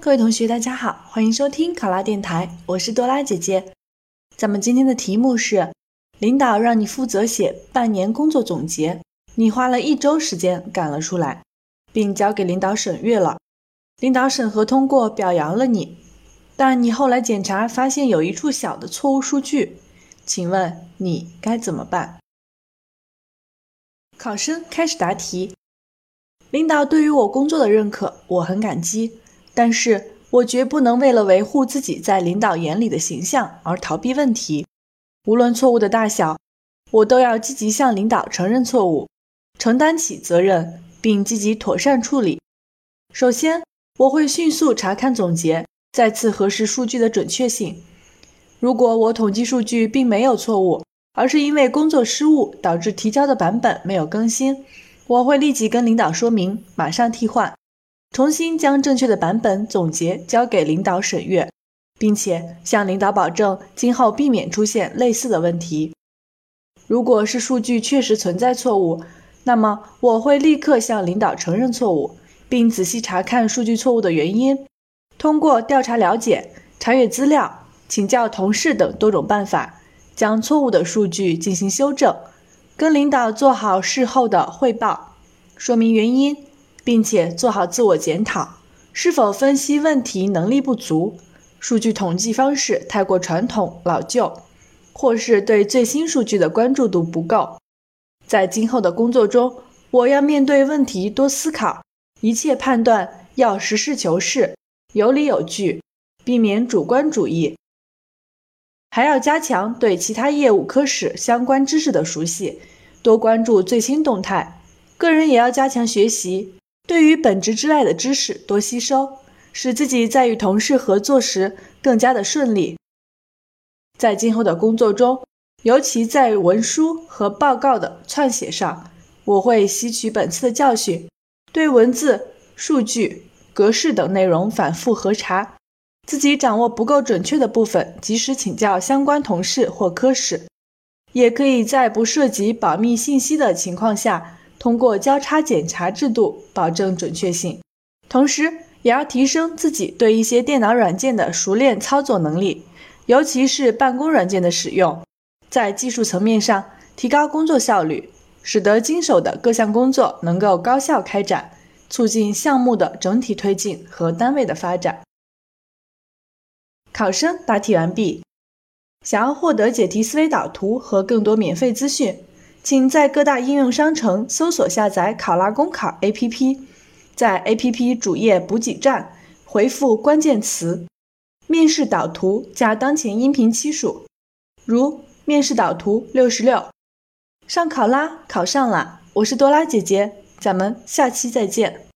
各位同学，大家好，欢迎收听考拉电台，我是多拉姐姐。咱们今天的题目是：领导让你负责写半年工作总结，你花了一周时间赶了出来，并交给领导审阅了。领导审核通过，表扬了你，但你后来检查发现有一处小的错误数据，请问你该怎么办？考生开始答题。领导对于我工作的认可，我很感激。但是我绝不能为了维护自己在领导眼里的形象而逃避问题。无论错误的大小，我都要积极向领导承认错误，承担起责任，并积极妥善处理。首先，我会迅速查看总结，再次核实数据的准确性。如果我统计数据并没有错误，而是因为工作失误导致提交的版本没有更新。我会立即跟领导说明，马上替换，重新将正确的版本总结交给领导审阅，并且向领导保证今后避免出现类似的问题。如果是数据确实存在错误，那么我会立刻向领导承认错误，并仔细查看数据错误的原因，通过调查了解、查阅资料、请教同事等多种办法，将错误的数据进行修正。跟领导做好事后的汇报，说明原因，并且做好自我检讨，是否分析问题能力不足，数据统计方式太过传统老旧，或是对最新数据的关注度不够。在今后的工作中，我要面对问题多思考，一切判断要实事求是、有理有据，避免主观主义。还要加强对其他业务科室相关知识的熟悉，多关注最新动态。个人也要加强学习，对于本职之外的知识多吸收，使自己在与同事合作时更加的顺利。在今后的工作中，尤其在文书和报告的撰写上，我会吸取本次的教训，对文字、数据、格式等内容反复核查。自己掌握不够准确的部分，及时请教相关同事或科室，也可以在不涉及保密信息的情况下，通过交叉检查制度保证准确性。同时，也要提升自己对一些电脑软件的熟练操作能力，尤其是办公软件的使用，在技术层面上提高工作效率，使得经手的各项工作能够高效开展，促进项目的整体推进和单位的发展。考生答题完毕。想要获得解题思维导图和更多免费资讯，请在各大应用商城搜索下载考拉公考 APP，在 APP 主页补给站回复关键词“面试导图”加当前音频期数，如“面试导图六十六”。上考拉考上了，我是多拉姐姐，咱们下期再见。